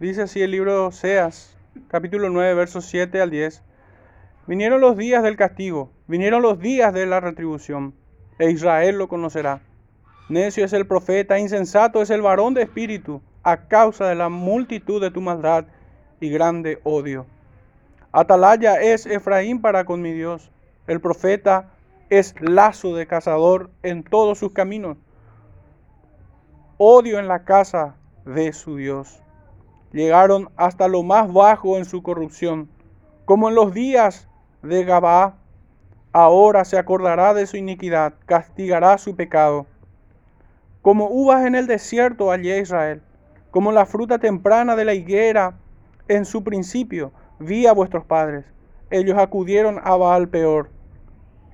Dice así el libro de Oseas, capítulo 9, versos 7 al 10. Vinieron los días del castigo, vinieron los días de la retribución, e Israel lo conocerá. Necio es el profeta, insensato es el varón de espíritu, a causa de la multitud de tu maldad y grande odio. Atalaya es Efraín para con mi Dios. El profeta es lazo de cazador en todos sus caminos. Odio en la casa de su Dios. Llegaron hasta lo más bajo en su corrupción, como en los días de Gabá. Ahora se acordará de su iniquidad, castigará su pecado. Como uvas en el desierto hallé Israel, como la fruta temprana de la higuera en su principio vi a vuestros padres. Ellos acudieron a Baal peor,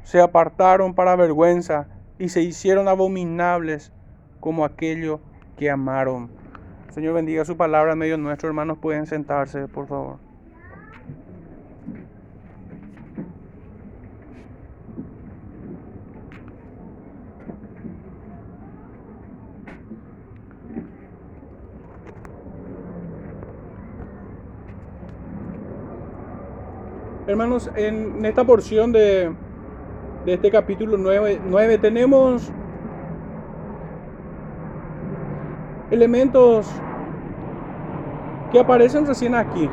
se apartaron para vergüenza y se hicieron abominables como aquello que amaron. Señor bendiga su palabra en medio nuestro, hermanos pueden sentarse, por favor. Hermanos, en esta porción de, este capítulo 9, 9 tenemos elementos que aparecen recién aquí,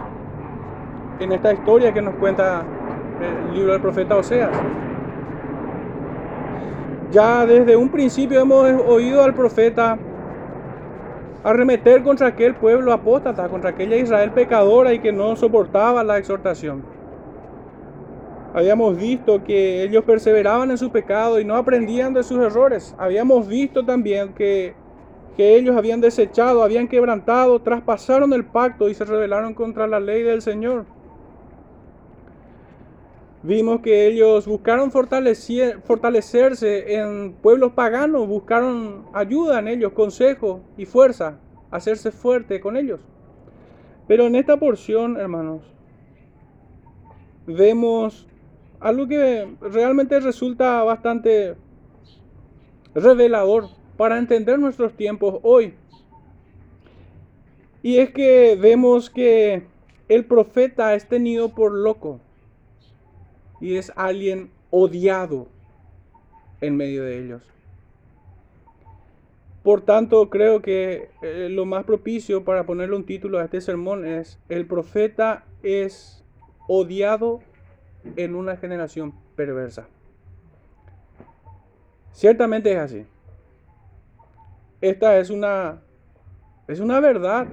en esta historia que nos cuenta el libro del profeta Oseas. Ya desde un principio hemos oído al profeta arremeter contra aquel pueblo apóstata, contra aquella Israel pecadora y que no soportaba la exhortación. Habíamos visto que ellos perseveraban en su pecado y no aprendían de sus errores. Habíamos visto también que, que ellos habían desechado, habían quebrantado, traspasaron el pacto y se rebelaron contra la ley del Señor. Vimos que ellos buscaron fortalecerse en pueblos paganos, buscaron ayuda en ellos, consejo y fuerza, hacerse fuerte con ellos. Pero en esta porción, hermanos, vemos algo que realmente resulta bastante revelador para entender nuestros tiempos hoy. Y es que vemos que el profeta es tenido por loco y es alguien odiado en medio de ellos. Por tanto, creo que eh, lo más propicio para ponerle un título a este sermón es, el profeta es odiado en una generación perversa. Ciertamente es así. Esta es una, es una verdad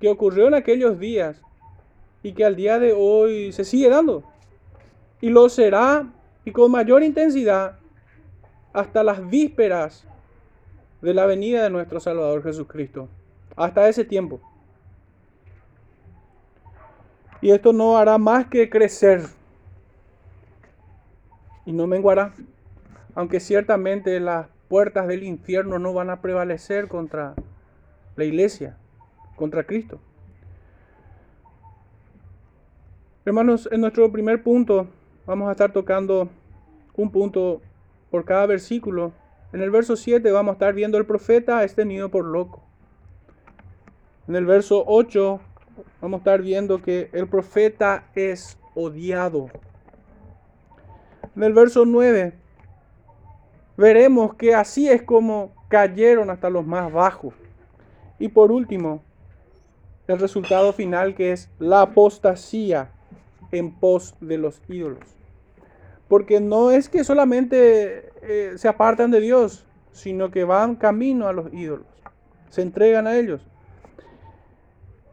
que ocurrió en aquellos días y que al día de hoy se sigue dando. Y lo será y con mayor intensidad hasta las vísperas de la venida de nuestro Salvador Jesucristo. Hasta ese tiempo. Y esto no hará más que crecer y no menguará, aunque ciertamente las puertas del infierno no van a prevalecer contra la iglesia, contra Cristo. Hermanos, en nuestro primer punto vamos a estar tocando un punto por cada versículo. En el verso 7 vamos a estar viendo el profeta es tenido por loco. En el verso 8 vamos a estar viendo que el profeta es odiado en el verso 9, veremos que así es como cayeron hasta los más bajos. Y por último, el resultado final que es la apostasía en pos de los ídolos. Porque no es que solamente eh, se apartan de Dios, sino que van camino a los ídolos, se entregan a ellos.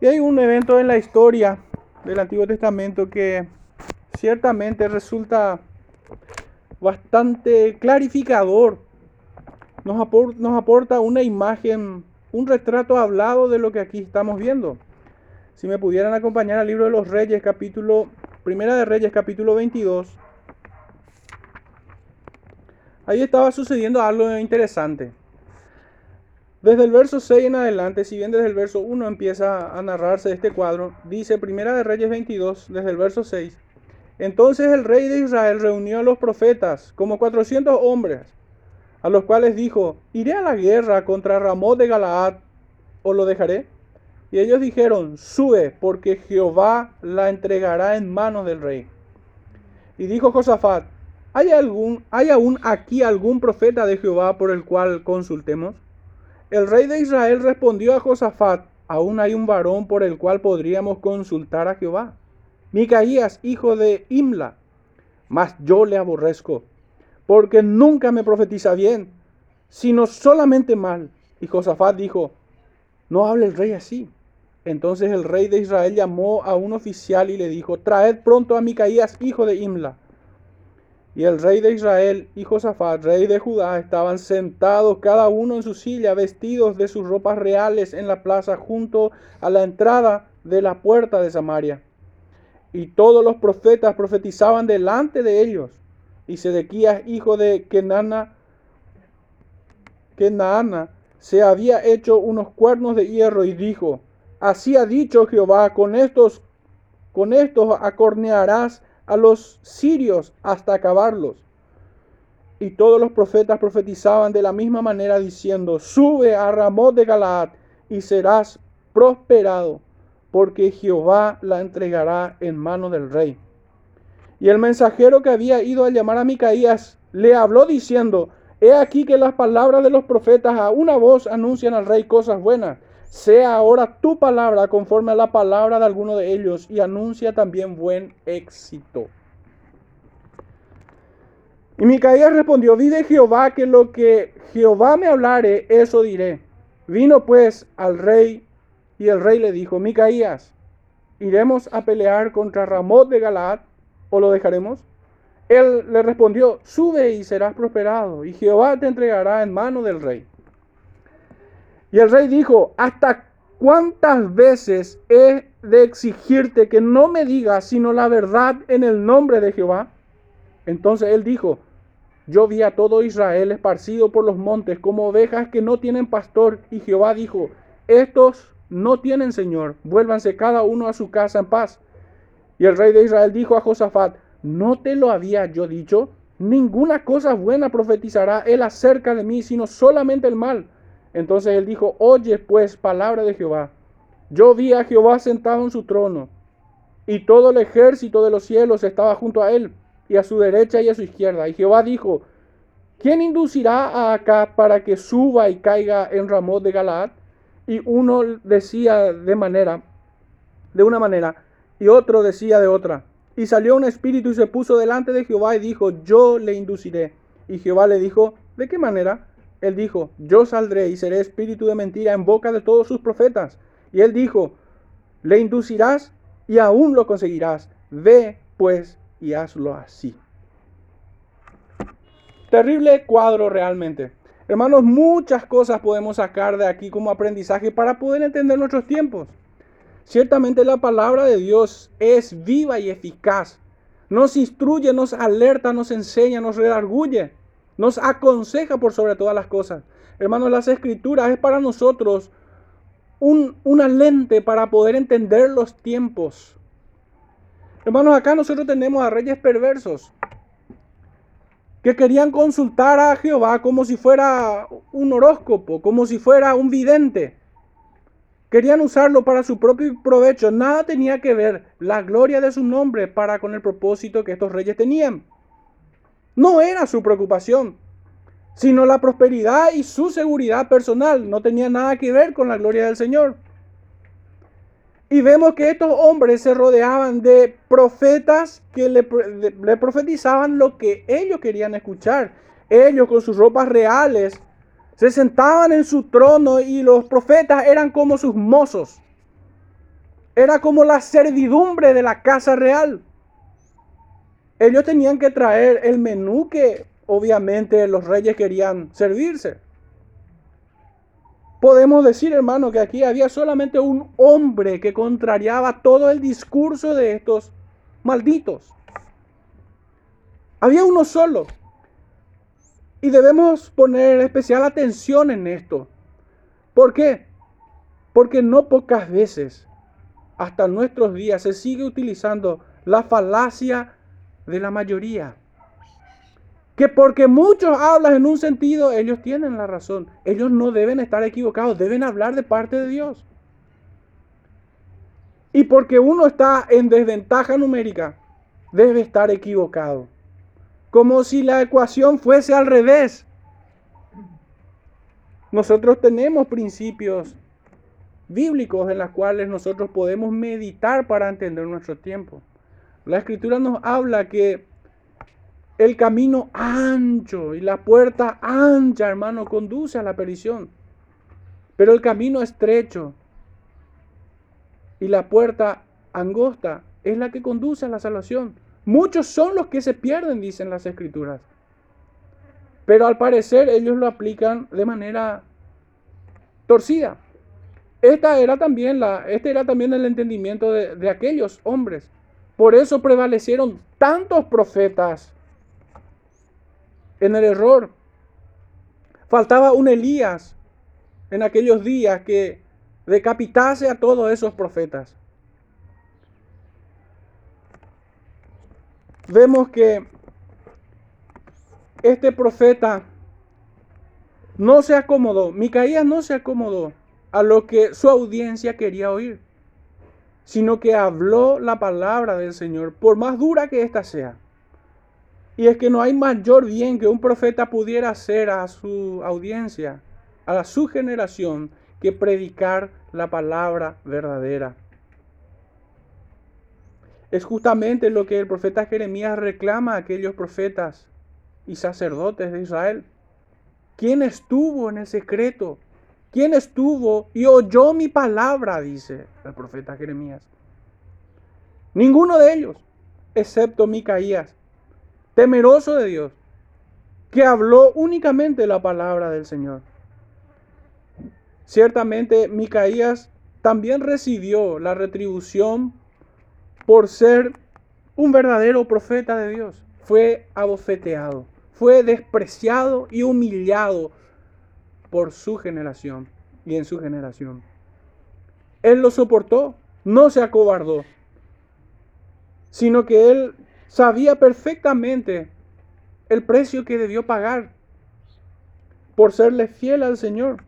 Y hay un evento en la historia del Antiguo Testamento que ciertamente resulta bastante clarificador. Nos, aporta, una imagen, un retrato hablado de lo que aquí estamos viendo. Si me pudieran acompañar al libro de los Reyes, capítulo, Primera de Reyes, capítulo 22. Ahí estaba sucediendo algo interesante. Desde el verso 6 en adelante, si bien desde el verso 1 empieza a narrarse este cuadro, dice Primera de Reyes 22, desde el verso 6. Entonces el rey de Israel reunió a los profetas, como cuatrocientos hombres, a los cuales dijo, ¿iré a la guerra contra Ramón de Galaad o lo dejaré? Y ellos dijeron, sube, porque Jehová la entregará en manos del rey. Y dijo Josafat, ¿hay, ¿hay aún aquí algún profeta de Jehová por el cual consultemos? El rey de Israel respondió a Josafat, aún hay un varón por el cual podríamos consultar a Jehová. Micaías, hijo de Imla. Mas yo le aborrezco, porque nunca me profetiza bien, sino solamente mal. Y Josafat dijo, no hable el rey así. Entonces el rey de Israel llamó a un oficial y le dijo, traed pronto a Micaías, hijo de Imla. Y el rey de Israel y Josafat, rey de Judá, estaban sentados cada uno en su silla, vestidos de sus ropas reales en la plaza junto a la entrada de la puerta de Samaria. Y todos los profetas profetizaban delante de ellos. Y Sedequías, hijo de Kenana, Kenaana, se había hecho unos cuernos de hierro y dijo, Así ha dicho Jehová, con estos, con estos acornearás a los sirios hasta acabarlos. Y todos los profetas profetizaban de la misma manera diciendo, sube a Ramón de Galaad y serás prosperado, porque Jehová la entregará en mano del rey. Y el mensajero que había ido a llamar a Micaías le habló diciendo, He aquí que las palabras de los profetas a una voz anuncian al rey cosas buenas sea ahora tu palabra conforme a la palabra de alguno de ellos y anuncia también buen éxito. Y Micaías respondió, vi de Jehová que lo que Jehová me hablare, eso diré. Vino pues al rey y el rey le dijo, Micaías, ¿iremos a pelear contra Ramot de Galaad o lo dejaremos? Él le respondió, sube y serás prosperado, y Jehová te entregará en mano del rey. Y el rey dijo, ¿hasta cuántas veces he de exigirte que no me digas sino la verdad en el nombre de Jehová? Entonces él dijo, yo vi a todo Israel esparcido por los montes como ovejas que no tienen pastor. Y Jehová dijo, estos no tienen Señor, vuélvanse cada uno a su casa en paz. Y el rey de Israel dijo a Josafat, ¿no te lo había yo dicho? Ninguna cosa buena profetizará él acerca de mí, sino solamente el mal. Entonces él dijo, oye pues palabra de Jehová. Yo vi a Jehová sentado en su trono, y todo el ejército de los cielos estaba junto a él, y a su derecha y a su izquierda. Y Jehová dijo, ¿quién inducirá a acá para que suba y caiga en Ramón de Galaad? Y uno decía de manera, de una manera, y otro decía de otra. Y salió un espíritu y se puso delante de Jehová y dijo, yo le induciré. Y Jehová le dijo, ¿de qué manera? Él dijo, yo saldré y seré espíritu de mentira en boca de todos sus profetas. Y él dijo, le inducirás y aún lo conseguirás. Ve pues y hazlo así. Terrible cuadro realmente. Hermanos, muchas cosas podemos sacar de aquí como aprendizaje para poder entender nuestros tiempos. Ciertamente la palabra de Dios es viva y eficaz. Nos instruye, nos alerta, nos enseña, nos redarguye nos aconseja por sobre todas las cosas. Hermanos, las escrituras es para nosotros una lente para poder entender los tiempos. Hermanos, acá nosotros tenemos a reyes perversos que querían consultar a Jehová como si fuera un horóscopo, como si fuera un vidente. Querían usarlo para su propio provecho. Nada tenía que ver la gloria de su nombre para con el propósito que estos reyes tenían. No era su preocupación, sino la prosperidad y su seguridad personal. No tenía nada que ver con la gloria del Señor. Y vemos que estos hombres se rodeaban de profetas que le, profetizaban lo que ellos querían escuchar. Ellos con sus ropas reales se sentaban en su trono y los profetas eran como sus mozos. Era como la servidumbre de la casa real. Ellos tenían que traer el menú que obviamente los reyes querían servirse. Podemos decir, hermano, que aquí había solamente un hombre que contrariaba todo el discurso de estos malditos. Había uno solo. Y debemos poner especial atención en esto. ¿Por qué? Porque no pocas veces, hasta nuestros días, se sigue utilizando la falacia de la mayoría. Que porque muchos hablan en un sentido, ellos tienen la razón. Ellos no deben estar equivocados, deben hablar de parte de Dios. Y porque uno está en desventaja numérica, debe estar equivocado. Como si la ecuación fuese al revés. Nosotros tenemos principios bíblicos en los cuales nosotros podemos meditar para entender nuestro tiempo. La escritura nos habla que el camino ancho y la puerta ancha, hermano, conduce a la perdición. Pero el camino estrecho y la puerta angosta es la que conduce a la salvación. Muchos son los que se pierden, dicen las escrituras. Pero al parecer ellos lo aplican de manera torcida. Esta era también la, este era también el entendimiento de, de aquellos hombres. Por eso prevalecieron tantos profetas en el error. Faltaba un Elías en aquellos días que decapitase a todos esos profetas. Vemos que este profeta no se acomodó, Micaías no se acomodó a lo que su audiencia quería oír, sino que habló la palabra del Señor, por más dura que ésta sea. Y es que no hay mayor bien que un profeta pudiera hacer a su audiencia, a su generación, que predicar la palabra verdadera. Es justamente lo que el profeta Jeremías reclama a aquellos profetas y sacerdotes de Israel. ¿Quién estuvo en el secreto? ¿Quién estuvo y oyó mi palabra? Dice el profeta Jeremías. Ninguno de ellos, excepto Micaías, temeroso de Dios, que habló únicamente la palabra del Señor. Ciertamente Micaías también recibió la retribución por ser un verdadero profeta de Dios. Fue abofeteado, fue despreciado y humillado por su generación y en su generación. Él lo soportó, no se acobardó, sino que él sabía perfectamente el precio que debió pagar por serle fiel al Señor.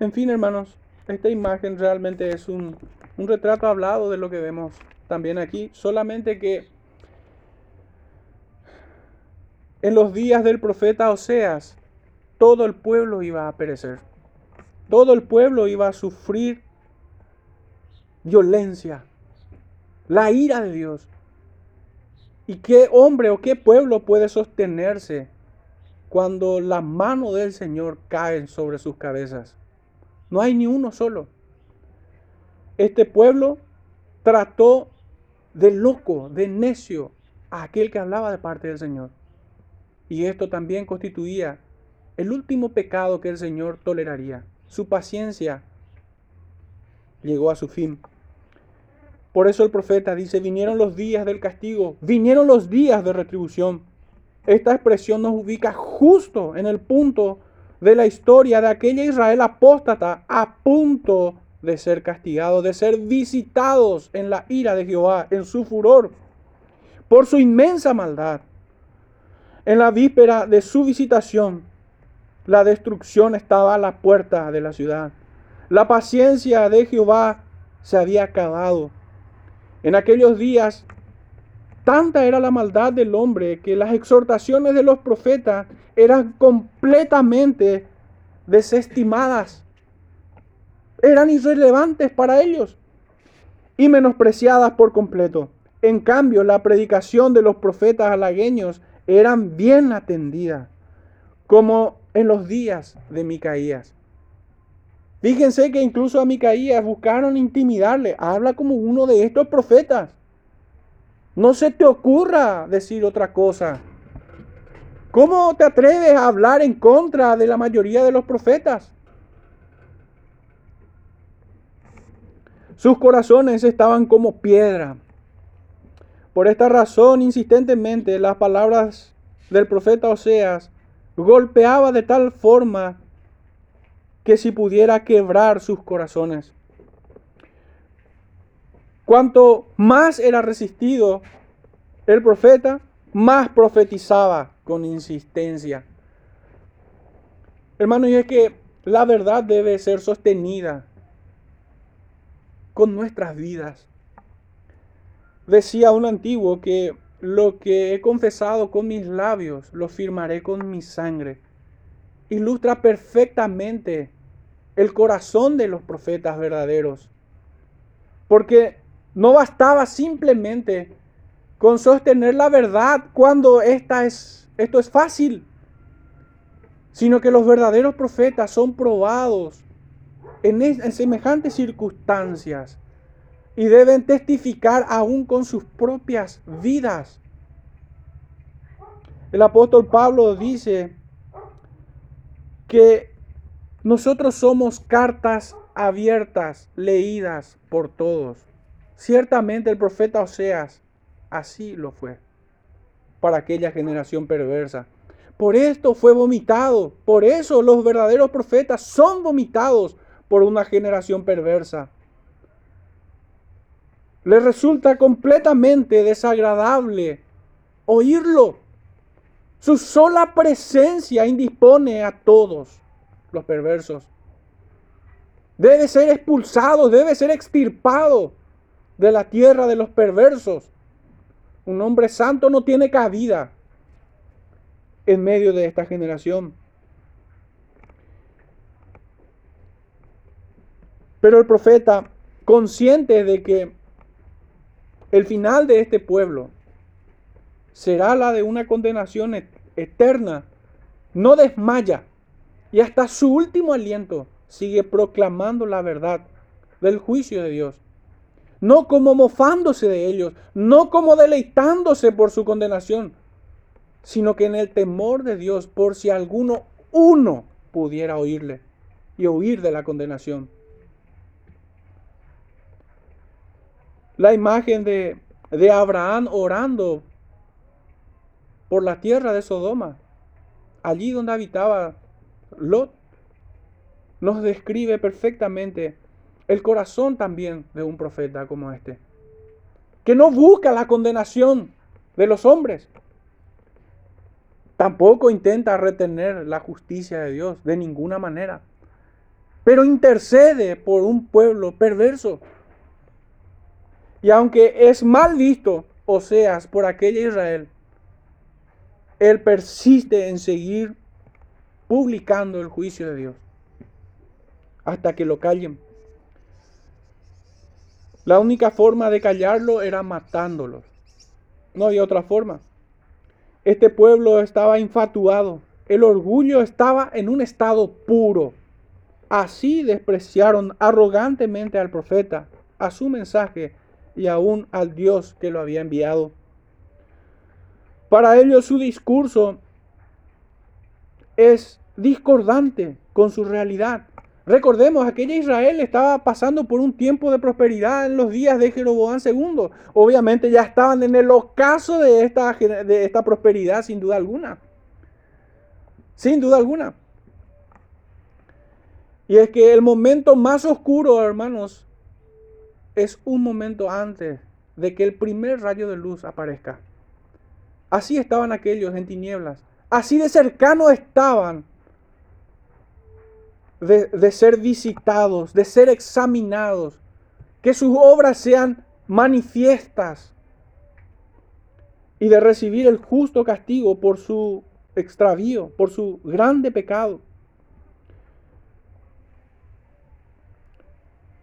En fin, hermanos, esta imagen realmente es un, un retrato hablado de lo que vemos también aquí, solamente que en los días del profeta Oseas, todo el pueblo iba a perecer. Todo el pueblo iba a sufrir violencia, la ira de Dios. ¿Y qué hombre o qué pueblo puede sostenerse cuando la mano del Señor cae sobre sus cabezas? No hay ni uno solo. Este pueblo trató de loco, de necio a aquel que hablaba de parte del Señor. Y esto también constituía el último pecado que el Señor toleraría. Su paciencia llegó a su fin. Por eso el profeta dice, vinieron los días del castigo, vinieron los días de retribución. Esta expresión nos ubica justo en el punto de la historia de aquella Israel apóstata a punto de ser castigados, de ser visitados en la ira de Jehová, en su furor, por su inmensa maldad. En la víspera de su visitación, la destrucción estaba a la puerta de la ciudad. La paciencia de Jehová se había acabado. En aquellos días, tanta era la maldad del hombre que las exhortaciones de los profetas eran completamente desestimadas. Eran irrelevantes para ellos y menospreciadas por completo. En cambio, la predicación de los profetas halagueños eran bien atendidas, como en los días de Micaías. Fíjense que incluso a Micaías buscaron intimidarle. Habla como uno de estos profetas. No se te ocurra decir otra cosa. ¿Cómo te atreves a hablar en contra de la mayoría de los profetas? Sus corazones estaban como piedra. Por esta razón, insistentemente, las palabras del profeta Oseas golpeaba de tal forma que si pudiera quebrar sus corazones. Cuanto más era resistido el profeta, más profetizaba con insistencia. Hermano, y es que la verdad debe ser sostenida con nuestras vidas. Decía un antiguo que lo que he confesado con mis labios lo firmaré con mi sangre. Ilustra perfectamente el corazón de los profetas verdaderos. Porque no bastaba simplemente con sostener la verdad cuando esta es, esto es fácil, sino que los verdaderos profetas son probados en, en semejantes circunstancias y deben testificar aún con sus propias vidas. El apóstol Pablo dice que nosotros somos cartas abiertas, leídas por todos. Ciertamente el profeta Oseas así lo fue para aquella generación perversa. Por esto fue vomitado. Por eso los verdaderos profetas son vomitados por una generación perversa. Le resulta completamente desagradable oírlo. Su sola presencia indispone a todos los perversos. Debe ser expulsado, debe ser extirpado de la tierra de los perversos. Un hombre santo no tiene cabida en medio de esta generación. Pero el profeta, consciente de que el final de este pueblo será la de una condenación eterna, no desmaya y hasta su último aliento sigue proclamando la verdad del juicio de Dios. No como mofándose de ellos, no como deleitándose por su condenación, sino que en el temor de Dios por si alguno, uno, pudiera oírle y oír de la condenación. La imagen de, de Abraham orando por la tierra de Sodoma, allí donde habitaba Lot, nos describe perfectamente el corazón también de un profeta como este, que no busca la condenación de los hombres, tampoco intenta retener la justicia de Dios de ninguna manera, pero intercede por un pueblo perverso. Y aunque es mal visto Oseas por aquella Israel, él persiste en seguir publicando el juicio de Dios hasta que lo callen. La única forma de callarlo era matándolos. No había otra forma. Este pueblo estaba infatuado. El orgullo estaba en un estado puro. Así despreciaron arrogantemente al profeta, a su mensaje y aún al Dios que lo había enviado. Para ellos su discurso es discordante con su realidad. Recordemos, aquella Israel estaba pasando por un tiempo de prosperidad en los días de Jeroboam II. Obviamente ya estaban en el ocaso de esta, de esta prosperidad, sin duda alguna. Sin duda alguna. Y es que el momento más oscuro, hermanos, es un momento antes de que el primer rayo de luz aparezca. Así estaban aquellos en tinieblas. Así de cercano estaban de, ser visitados, de ser examinados, que sus obras sean manifiestas y de recibir el justo castigo por su extravío, por su grande pecado.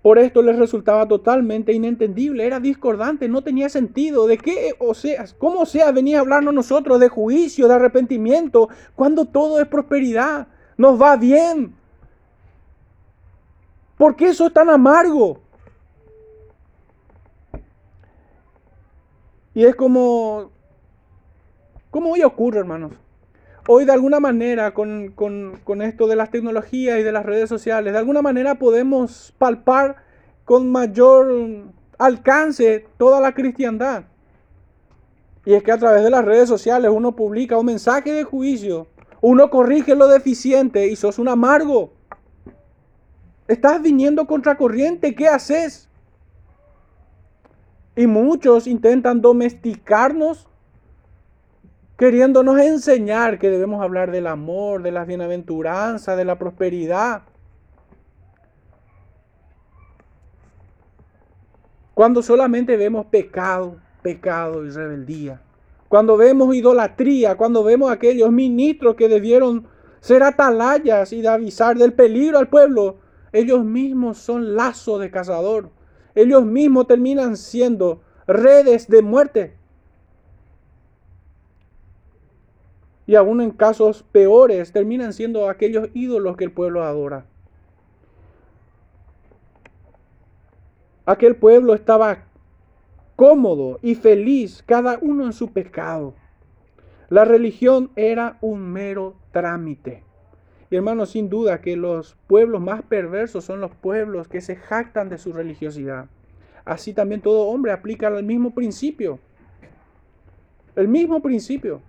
Por esto les resultaba totalmente inentendible, era discordante, no tenía sentido. ¿De qué sea, ¿Cómo sea venía a hablarnos nosotros de juicio, de arrepentimiento, cuando todo es prosperidad? Nos va bien, ¿Por qué eso es tan amargo? Y es como, ¿cómo hoy ocurre, hermanos? Hoy de alguna manera, con, con, esto de las tecnologías y de las redes sociales, de alguna manera podemos palpar con mayor alcance toda la cristiandad. Y es que a través de las redes sociales uno publica un mensaje de juicio, uno corrige lo deficiente y sos un amargo. Estás viniendo contra corriente, ¿qué haces? Y muchos intentan domesticarnos, queriéndonos enseñar que debemos hablar del amor, de la bienaventuranza, de la prosperidad. Cuando solamente vemos pecado, pecado y rebeldía. Cuando vemos idolatría, cuando vemos aquellos ministros que debieron ser atalayas y avisar del peligro al pueblo, ellos mismos son lazo de cazador. Ellos mismos terminan siendo redes de muerte. Y aún en casos peores, terminan siendo aquellos ídolos que el pueblo adora. Aquel pueblo estaba cómodo y feliz, cada uno en su pecado. La religión era un mero trámite. Y hermanos, sin duda que los pueblos más perversos son los pueblos que se jactan de su religiosidad. Así también todo hombre aplica el mismo principio. El mismo principio.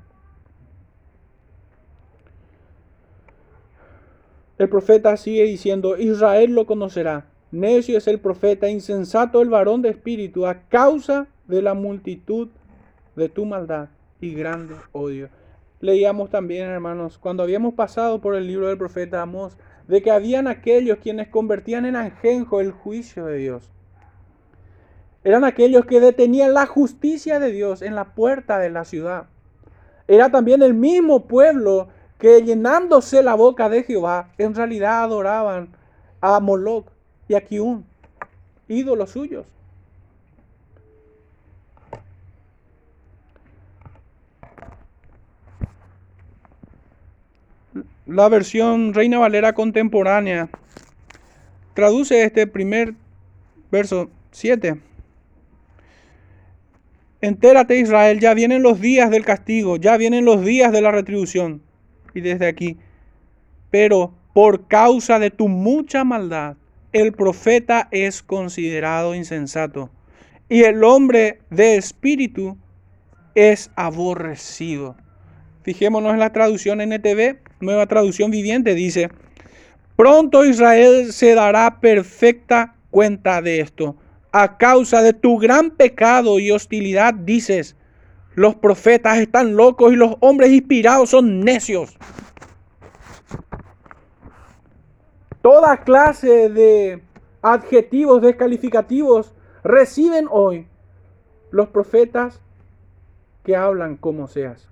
El profeta sigue diciendo, Israel lo conocerá Necio es el profeta, insensato el varón de espíritu, a causa de la multitud de tu maldad y grande odio. Leíamos también, hermanos, cuando habíamos pasado por el libro del profeta Amós, de que habían aquellos quienes convertían en anjenjo el juicio de Dios. Eran aquellos que detenían la justicia de Dios en la puerta de la ciudad. Era también el mismo pueblo que llenándose la boca de Jehová, en realidad adoraban a Moloch, y aquí un ídolo suyos. La versión Reina Valera contemporánea traduce este primer verso 7. Entérate Israel, ya vienen los días del castigo, ya vienen los días de la retribución. Y desde aquí, pero por causa de tu mucha maldad, el profeta es considerado insensato y el hombre de espíritu es aborrecido. Fijémonos en la traducción NTV, nueva traducción viviente, dice, pronto Israel se dará perfecta cuenta de esto. A causa de tu gran pecado y hostilidad dices, los profetas están locos y los hombres inspirados son necios. Toda clase de adjetivos descalificativos reciben hoy los profetas que hablan como seas,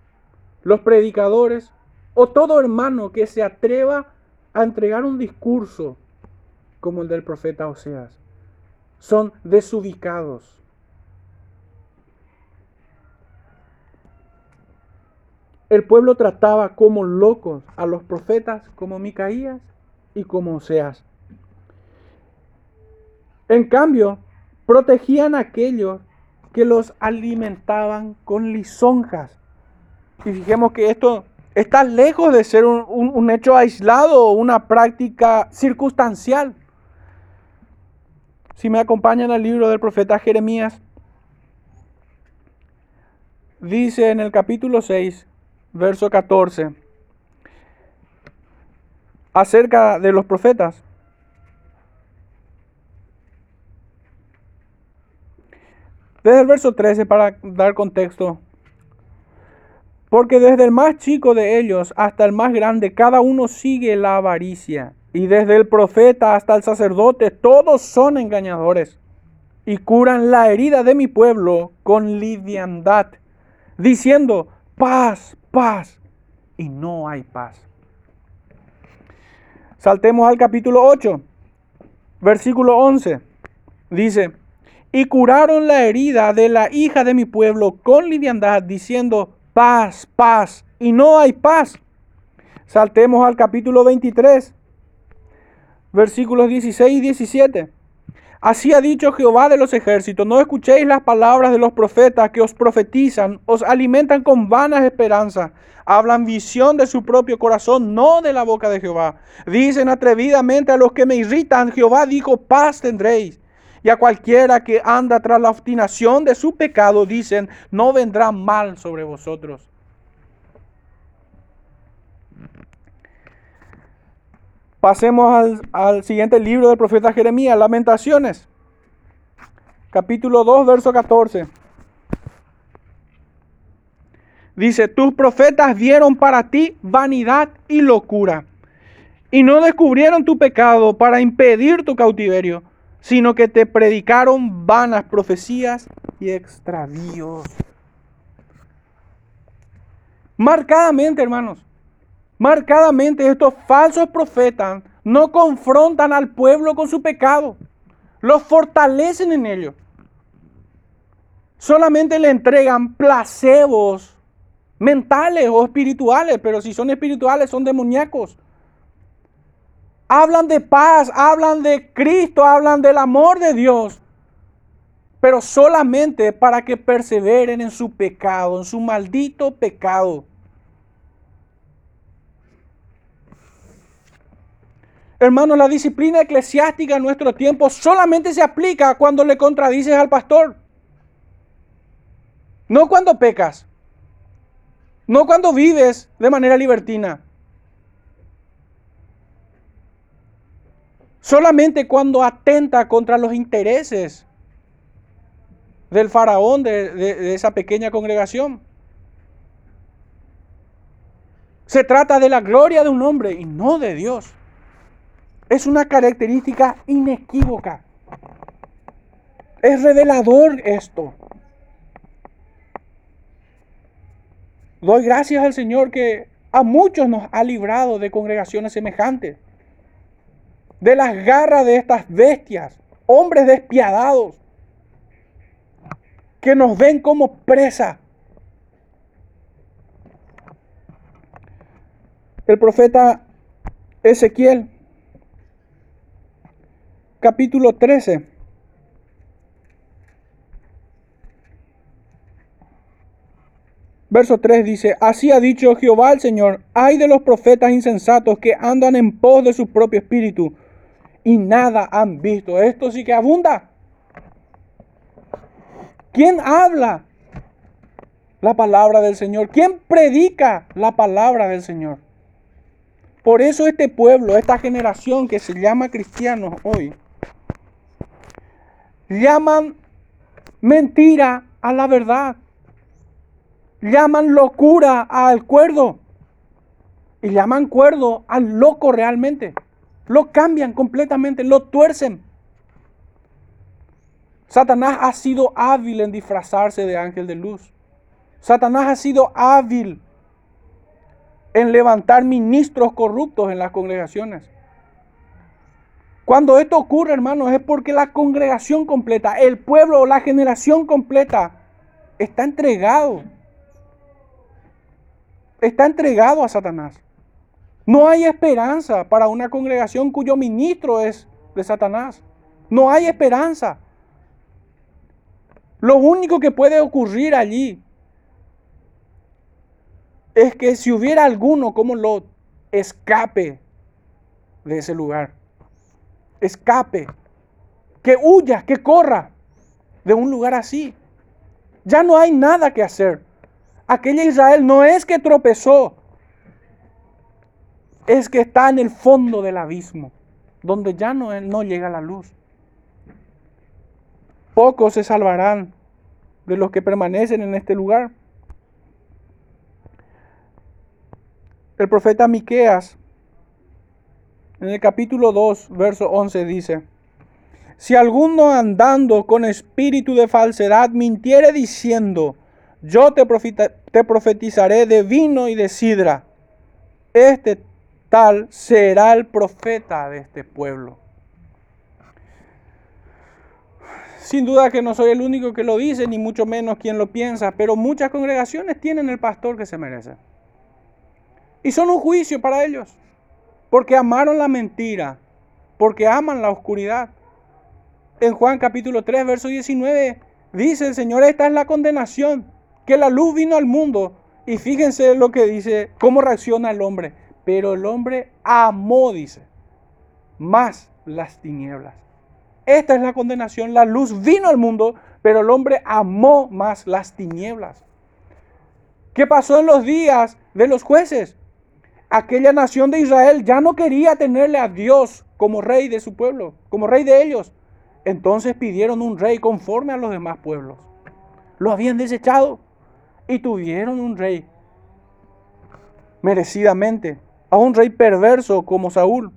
los predicadores o todo hermano que se atreva a entregar un discurso como el del profeta Oseas. Son desubicados. El pueblo trataba como locos a los profetas como Micaías y como seas. En cambio, protegían a aquellos que los alimentaban con lisonjas. Y fijemos que esto está lejos de ser un, un hecho aislado o una práctica circunstancial. Si me acompañan al libro del profeta Jeremías, dice en el capítulo 6, verso 14 acerca de los profetas. Desde el verso 13 para dar contexto. Porque desde el más chico de ellos hasta el más grande, cada uno sigue la avaricia. Y desde el profeta hasta el sacerdote, todos son engañadores. Y curan la herida de mi pueblo con liviandad, diciendo, paz, paz. Y no hay paz. Saltemos al capítulo 8, versículo 11. Dice, y curaron la herida de la hija de mi pueblo con liviandad, diciendo, paz, paz, y no hay paz. Saltemos al capítulo 23, versículos 16 y 17. Así ha dicho Jehová de los ejércitos, no escuchéis las palabras de los profetas que os profetizan, os alimentan con vanas esperanzas, hablan visión de su propio corazón, no de la boca de Jehová. Dicen atrevidamente a los que me irritan, Jehová dijo, paz tendréis. Y a cualquiera que anda tras la obstinación de su pecado, dicen, no vendrá mal sobre vosotros. Pasemos al, siguiente libro del profeta Jeremías, Lamentaciones, capítulo 2, verso 14. Dice, tus profetas vieron para ti vanidad y locura, y no descubrieron tu pecado para impedir tu cautiverio, sino que te predicaron vanas profecías y extravíos. Marcadamente, hermanos, marcadamente estos falsos profetas no confrontan al pueblo con su pecado, los fortalecen en ello. Solamente le entregan placebos mentales o espirituales, pero si son espirituales son demoníacos. Hablan de paz, hablan de Cristo, hablan del amor de Dios, pero solamente para que perseveren en su pecado, en su maldito pecado. Hermano, la disciplina eclesiástica en nuestro tiempo solamente se aplica cuando le contradices al pastor. No cuando pecas. No cuando vives de manera libertina. Solamente cuando atenta contra los intereses del faraón de, esa pequeña congregación. Se trata de la gloria de un hombre y no de Dios. Es una característica inequívoca. Es revelador esto. Doy gracias al Señor que a muchos nos ha librado de congregaciones semejantes, de las garras de estas bestias, hombres despiadados, que nos ven como presa. El profeta Ezequiel, capítulo 13 Verso 3 dice, así ha dicho Jehová el Señor, hay de los profetas insensatos que andan en pos de su propio espíritu y nada han visto. Esto sí que abunda. ¿Quién habla la palabra del Señor? ¿Quién predica la palabra del Señor? Por eso este pueblo, esta generación que se llama cristianos hoy, llaman mentira a la verdad llaman locura al cuerdo y llaman cuerdo al loco realmente. Lo cambian completamente, lo tuercen. Satanás ha sido hábil en disfrazarse de ángel de luz. Satanás ha sido hábil en levantar ministros corruptos en las congregaciones. Cuando esto ocurre, hermanos, es porque la congregación completa, el pueblo o la generación completa está entregado está entregado a Satanás. No hay esperanza para una congregación cuyo ministro es de Satanás. No hay esperanza. Lo único que puede ocurrir allí es que si hubiera alguno como Lot, escape de ese lugar. Escape. Que huya, que corra de un lugar así. Ya no hay nada que hacer aquella Israel no es que tropezó, es que está en el fondo del abismo, donde ya no, no llega la luz. Pocos se salvarán de los que permanecen en este lugar. El profeta Miqueas en el capítulo 2, verso 11 dice: Si alguno andando con espíritu de falsedad mintiere diciendo, yo te, te profetizaré de vino y de sidra. Este tal será el profeta de este pueblo. Sin duda que no soy el único que lo dice, ni mucho menos quien lo piensa, pero muchas congregaciones tienen el pastor que se merece. Y son un juicio para ellos, porque amaron la mentira, porque aman la oscuridad. En Juan capítulo 3, verso 19, dice el Señor, esta es la condenación, que la luz vino al mundo. Y fíjense lo que dice, cómo reacciona el hombre. Pero el hombre amó, dice, más las tinieblas. Esta es la condenación. La luz vino al mundo, pero el hombre amó más las tinieblas. ¿Qué pasó en los días de los jueces? aquella nación de Israel ya no quería tenerle a Dios como rey de su pueblo, como rey de ellos. Entonces pidieron un rey conforme a los demás pueblos. Lo habían desechado y tuvieron un rey merecidamente, a un rey perverso como Saúl.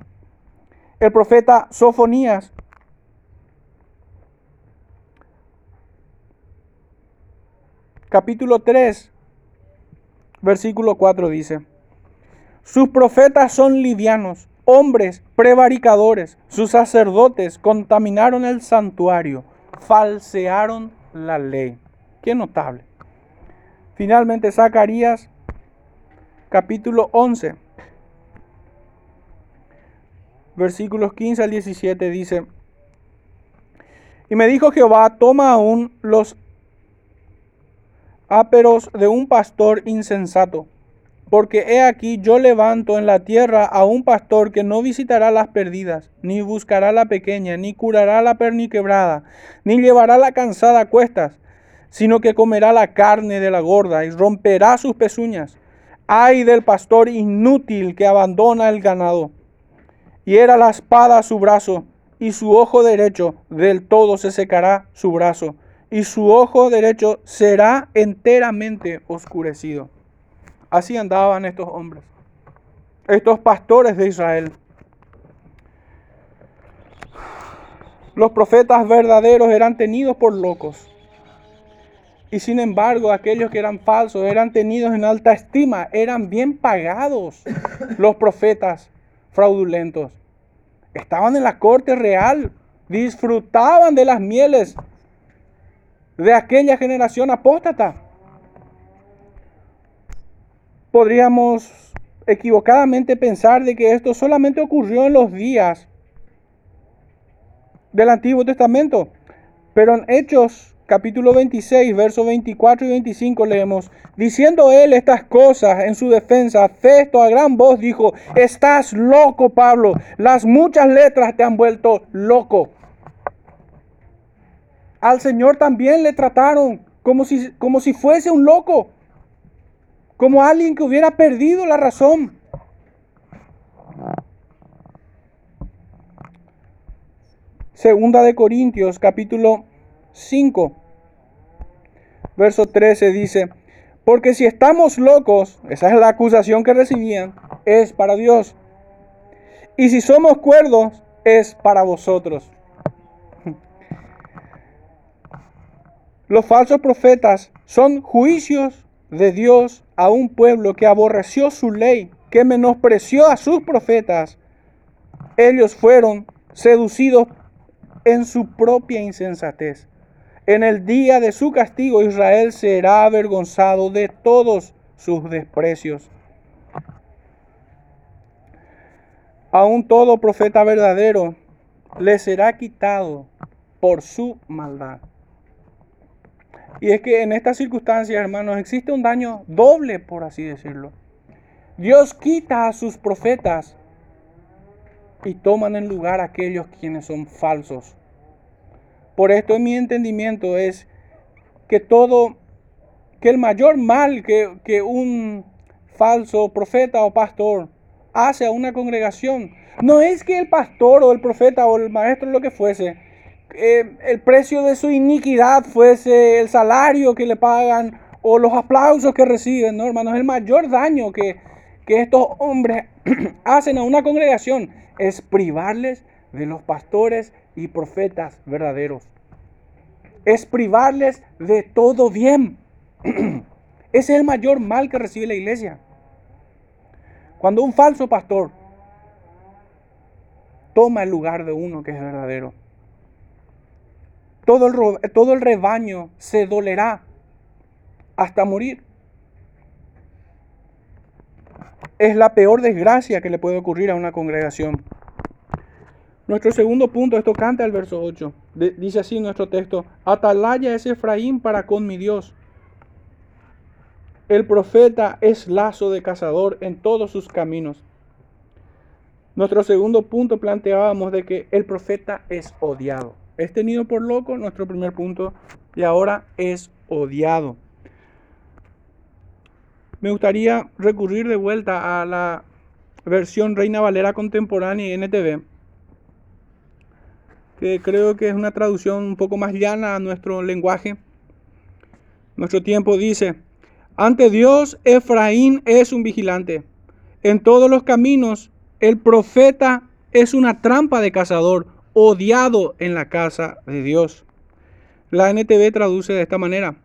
El profeta Sofonías capítulo 3 versículo 4 dice: sus profetas son livianos, hombres prevaricadores, sus sacerdotes contaminaron el santuario, falsearon la ley. Qué notable. Finalmente, Zacarías capítulo 11, versículos 15 al 17 dice, y me dijo Jehová, toma aún los áperos de un pastor insensato porque he aquí yo levanto en la tierra a un pastor que no visitará las perdidas, ni buscará la pequeña, ni curará la perniquebrada, ni llevará la cansada a cuestas, sino que comerá la carne de la gorda y romperá sus pezuñas. Ay del pastor inútil que abandona el ganado. Y era la espada a su brazo, y su ojo derecho del todo se secará su brazo, y su ojo derecho será enteramente oscurecido. Así andaban estos hombres, estos pastores de Israel. Los profetas verdaderos eran tenidos por locos. Y sin embargo, aquellos que eran falsos eran tenidos en alta estima, eran bien pagados los profetas fraudulentos. Estaban en la corte real, disfrutaban de las mieles de aquella generación apóstata podríamos equivocadamente pensar de que esto solamente ocurrió en los días del Antiguo Testamento. Pero en Hechos capítulo 26, versos 24 y 25 leemos, diciendo él estas cosas en su defensa, Festo a gran voz dijo, estás loco Pablo, las muchas letras te han vuelto loco. Al Señor también le trataron como si, como si fuese un loco como alguien que hubiera perdido la razón. Segunda de Corintios capítulo 5, verso 13 dice, porque si estamos locos, esa es la acusación que recibían, es para Dios. Y si somos cuerdos, es para vosotros. Los falsos profetas son juicios de Dios a un pueblo que aborreció su ley, que menospreció a sus profetas, ellos fueron seducidos en su propia insensatez. En el día de su castigo Israel será avergonzado de todos sus desprecios. Aún todo profeta verdadero le será quitado por su maldad. Y es que en estas circunstancias, hermanos, existe un daño doble, por así decirlo. Dios quita a sus profetas y toman en lugar a aquellos quienes son falsos. Por esto en mi entendimiento es que todo, que el mayor mal que, que un falso profeta o pastor hace a una congregación, no es que el pastor o el profeta o el maestro lo que fuese, eh, el precio de su iniquidad fuese el salario que le pagan o los aplausos que reciben, ¿no, hermanos? El mayor daño que, que estos hombres hacen a una congregación es privarles de los pastores y profetas verdaderos. Es privarles de todo bien. Ese es el mayor mal que recibe la iglesia. Cuando un falso pastor toma el lugar de uno que es verdadero todo el, todo el rebaño se dolerá hasta morir. Es la peor desgracia que le puede ocurrir a una congregación. Nuestro segundo punto, esto canta el verso 8. dice así nuestro texto, Atalaya es Efraín para con mi Dios. El profeta es lazo de cazador en todos sus caminos. Nuestro segundo punto planteábamos de que el profeta es odiado. Es tenido por loco, nuestro primer punto, y ahora es odiado. Me gustaría recurrir de vuelta a la versión Reina Valera contemporánea y NTV, que creo que es una traducción un poco más llana a nuestro lenguaje. Nuestro tiempo dice, ante Dios Efraín es un vigilante. En todos los caminos el profeta es una trampa de cazador odiado en la casa de Dios. La NTV traduce de esta manera.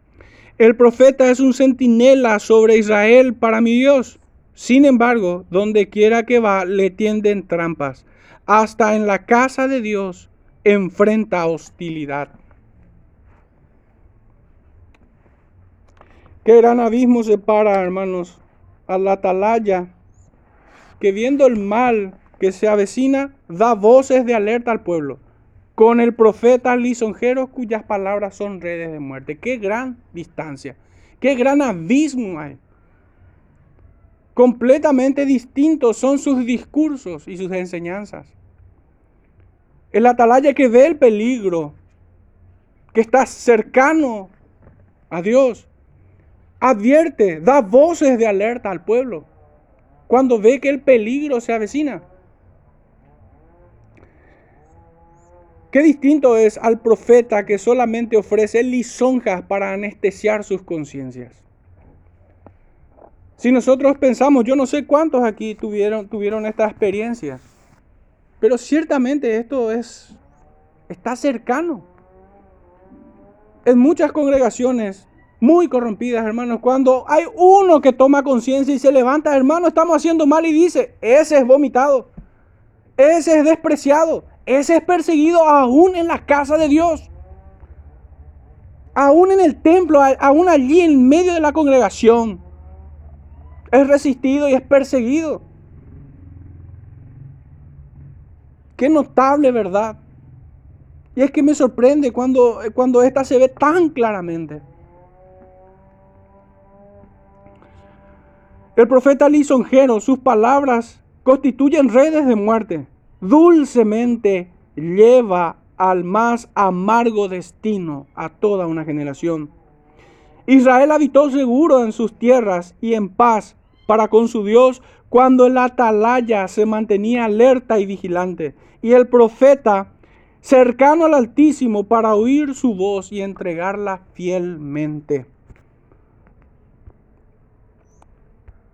El profeta es un centinela sobre Israel para mi Dios. Sin embargo, donde quiera que va, le tienden trampas. Hasta en la casa de Dios enfrenta hostilidad. Qué gran abismo separa, hermanos, a la atalaya, que viendo el mal que se avecina, da voces de alerta al pueblo, con el profeta lisonjero cuyas palabras son redes de muerte. Qué gran distancia, qué gran abismo hay. Completamente distintos son sus discursos y sus enseñanzas. El atalaya que ve el peligro, que está cercano a Dios, advierte, da voces de alerta al pueblo cuando ve que el peligro se avecina. Qué distinto es al profeta que solamente ofrece lisonjas para anestesiar sus conciencias. Si nosotros pensamos, yo no sé cuántos aquí tuvieron, esta experiencia, pero ciertamente esto es, está cercano. En muchas congregaciones muy corrompidas, hermanos, cuando hay uno que toma conciencia y se levanta, hermano, estamos haciendo mal y dice, ese es vomitado, ese es despreciado, ese es perseguido aún en la casa de Dios. Aún en el templo, aún allí en medio de la congregación. Es resistido y es perseguido. Qué notable verdad. Y es que me sorprende cuando, cuando esta se ve tan claramente. El profeta lisonjero, sus palabras constituyen redes de muerte dulcemente lleva al más amargo destino a toda una generación. Israel habitó seguro en sus tierras y en paz para con su Dios cuando el atalaya se mantenía alerta y vigilante y el profeta cercano al Altísimo para oír su voz y entregarla fielmente.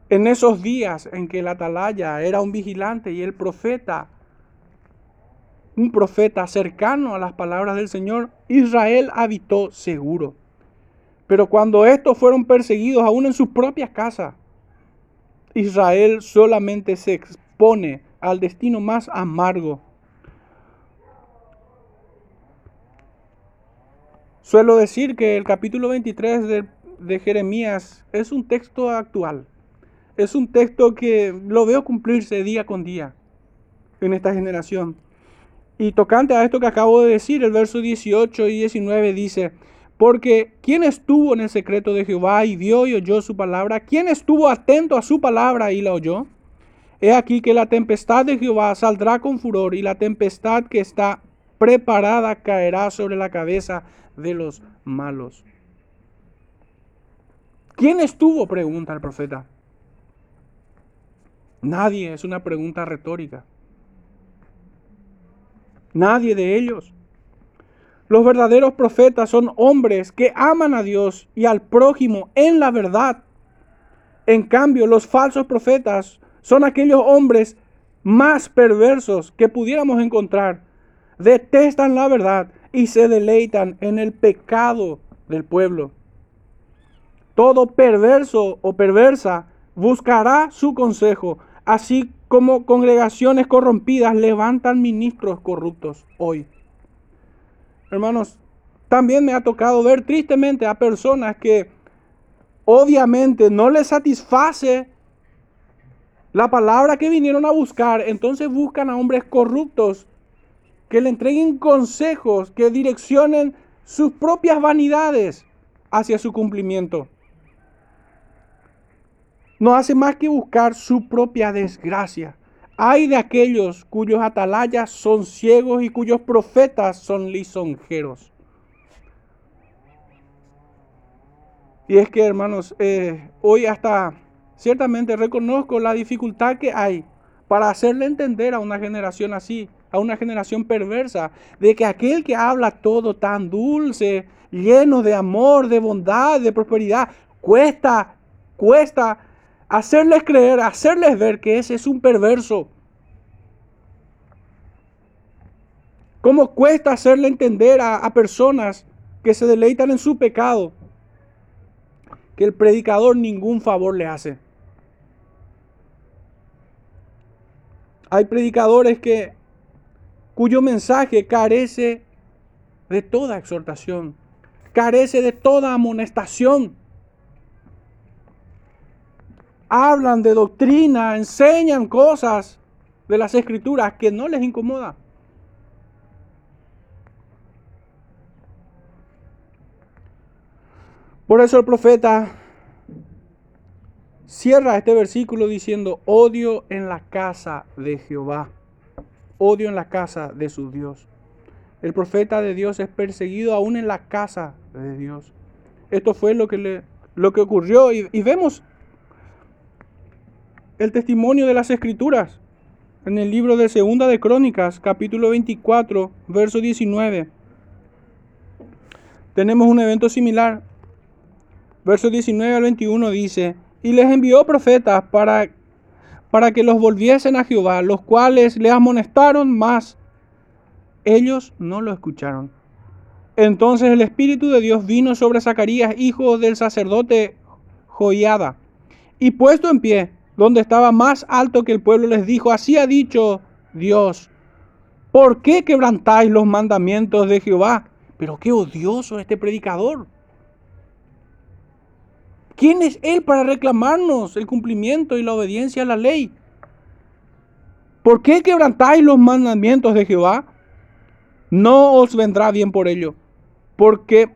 En esos días en que el atalaya era un vigilante y el profeta un profeta cercano a las palabras del Señor, Israel habitó seguro. Pero cuando estos fueron perseguidos aún en sus propias casas, Israel solamente se expone al destino más amargo. Suelo decir que el capítulo 23 de, de Jeremías es un texto actual. Es un texto que lo veo cumplirse día con día en esta generación. Y tocante a esto que acabo de decir, el verso 18 y 19 dice, porque ¿quién estuvo en el secreto de Jehová y vio y oyó su palabra? ¿Quién estuvo atento a su palabra y la oyó? He aquí que la tempestad de Jehová saldrá con furor y la tempestad que está preparada caerá sobre la cabeza de los malos. ¿Quién estuvo? pregunta el profeta. Nadie, es una pregunta retórica. Nadie de ellos. Los verdaderos profetas son hombres que aman a Dios y al prójimo en la verdad. En cambio, los falsos profetas son aquellos hombres más perversos que pudiéramos encontrar. Detestan la verdad y se deleitan en el pecado del pueblo. Todo perverso o perversa buscará su consejo, así como congregaciones corrompidas levantan ministros corruptos hoy. Hermanos, también me ha tocado ver tristemente a personas que obviamente no les satisface la palabra que vinieron a buscar, entonces buscan a hombres corruptos que le entreguen consejos, que direccionen sus propias vanidades hacia su cumplimiento no hace más que buscar su propia desgracia. Hay de aquellos cuyos atalayas son ciegos y cuyos profetas son lisonjeros. Y es que, hermanos, eh, hoy hasta ciertamente reconozco la dificultad que hay para hacerle entender a una generación así, a una generación perversa, de que aquel que habla todo tan dulce, lleno de amor, de bondad, de prosperidad, cuesta, cuesta hacerles creer, hacerles ver que ese es un perverso. ¿Cómo cuesta hacerle entender a, personas que se deleitan en su pecado? que el predicador ningún favor le hace. Hay predicadores que cuyo mensaje carece de toda exhortación, carece de toda amonestación. Hablan de doctrina, enseñan cosas de las escrituras que no les incomoda. Por eso el profeta cierra este versículo diciendo, odio en la casa de Jehová, odio en la casa de su Dios. El profeta de Dios es perseguido aún en la casa de Dios. Esto fue lo que, le, lo que ocurrió y, y vemos el testimonio de las escrituras en el libro de Segunda de Crónicas, capítulo 24, verso 19. Tenemos un evento similar. Verso 19 al 21 dice, y les envió profetas para, para que los volviesen a Jehová, los cuales le amonestaron, más ellos no lo escucharon. Entonces el Espíritu de Dios vino sobre Zacarías, hijo del sacerdote Joiada, y puesto en pie, donde estaba más alto que el pueblo, les dijo, así ha dicho Dios, ¿por qué quebrantáis los mandamientos de Jehová? Pero qué odioso este predicador. ¿Quién es Él para reclamarnos el cumplimiento y la obediencia a la ley? ¿Por qué quebrantáis los mandamientos de Jehová? No os vendrá bien por ello, porque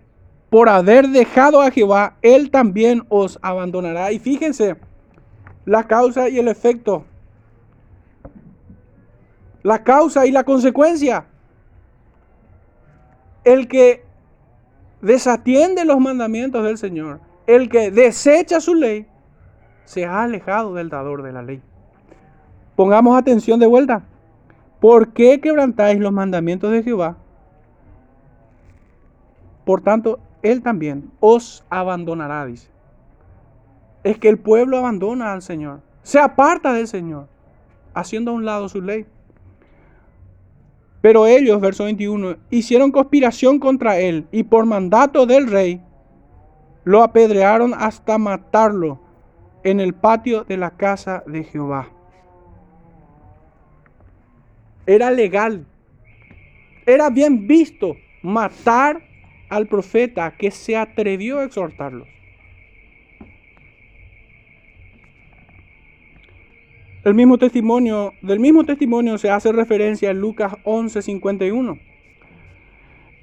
por haber dejado a Jehová, Él también os abandonará. Y fíjense, la causa y el efecto. La causa y la consecuencia. El que desatiende los mandamientos del Señor el que desecha su ley se ha alejado del dador de la ley. Pongamos atención de vuelta. ¿Por qué quebrantáis los mandamientos de Jehová? Por tanto, Él también os abandonará, dice. Es que el pueblo abandona al Señor, se aparta del Señor, haciendo a un lado su ley. Pero ellos, verso 21, hicieron conspiración contra Él y por mandato del rey lo apedrearon hasta matarlo en el patio de la casa de Jehová. Era legal, era bien visto matar al profeta que se atrevió a exhortarlos. El mismo testimonio, del mismo testimonio se hace referencia en Lucas 11:51.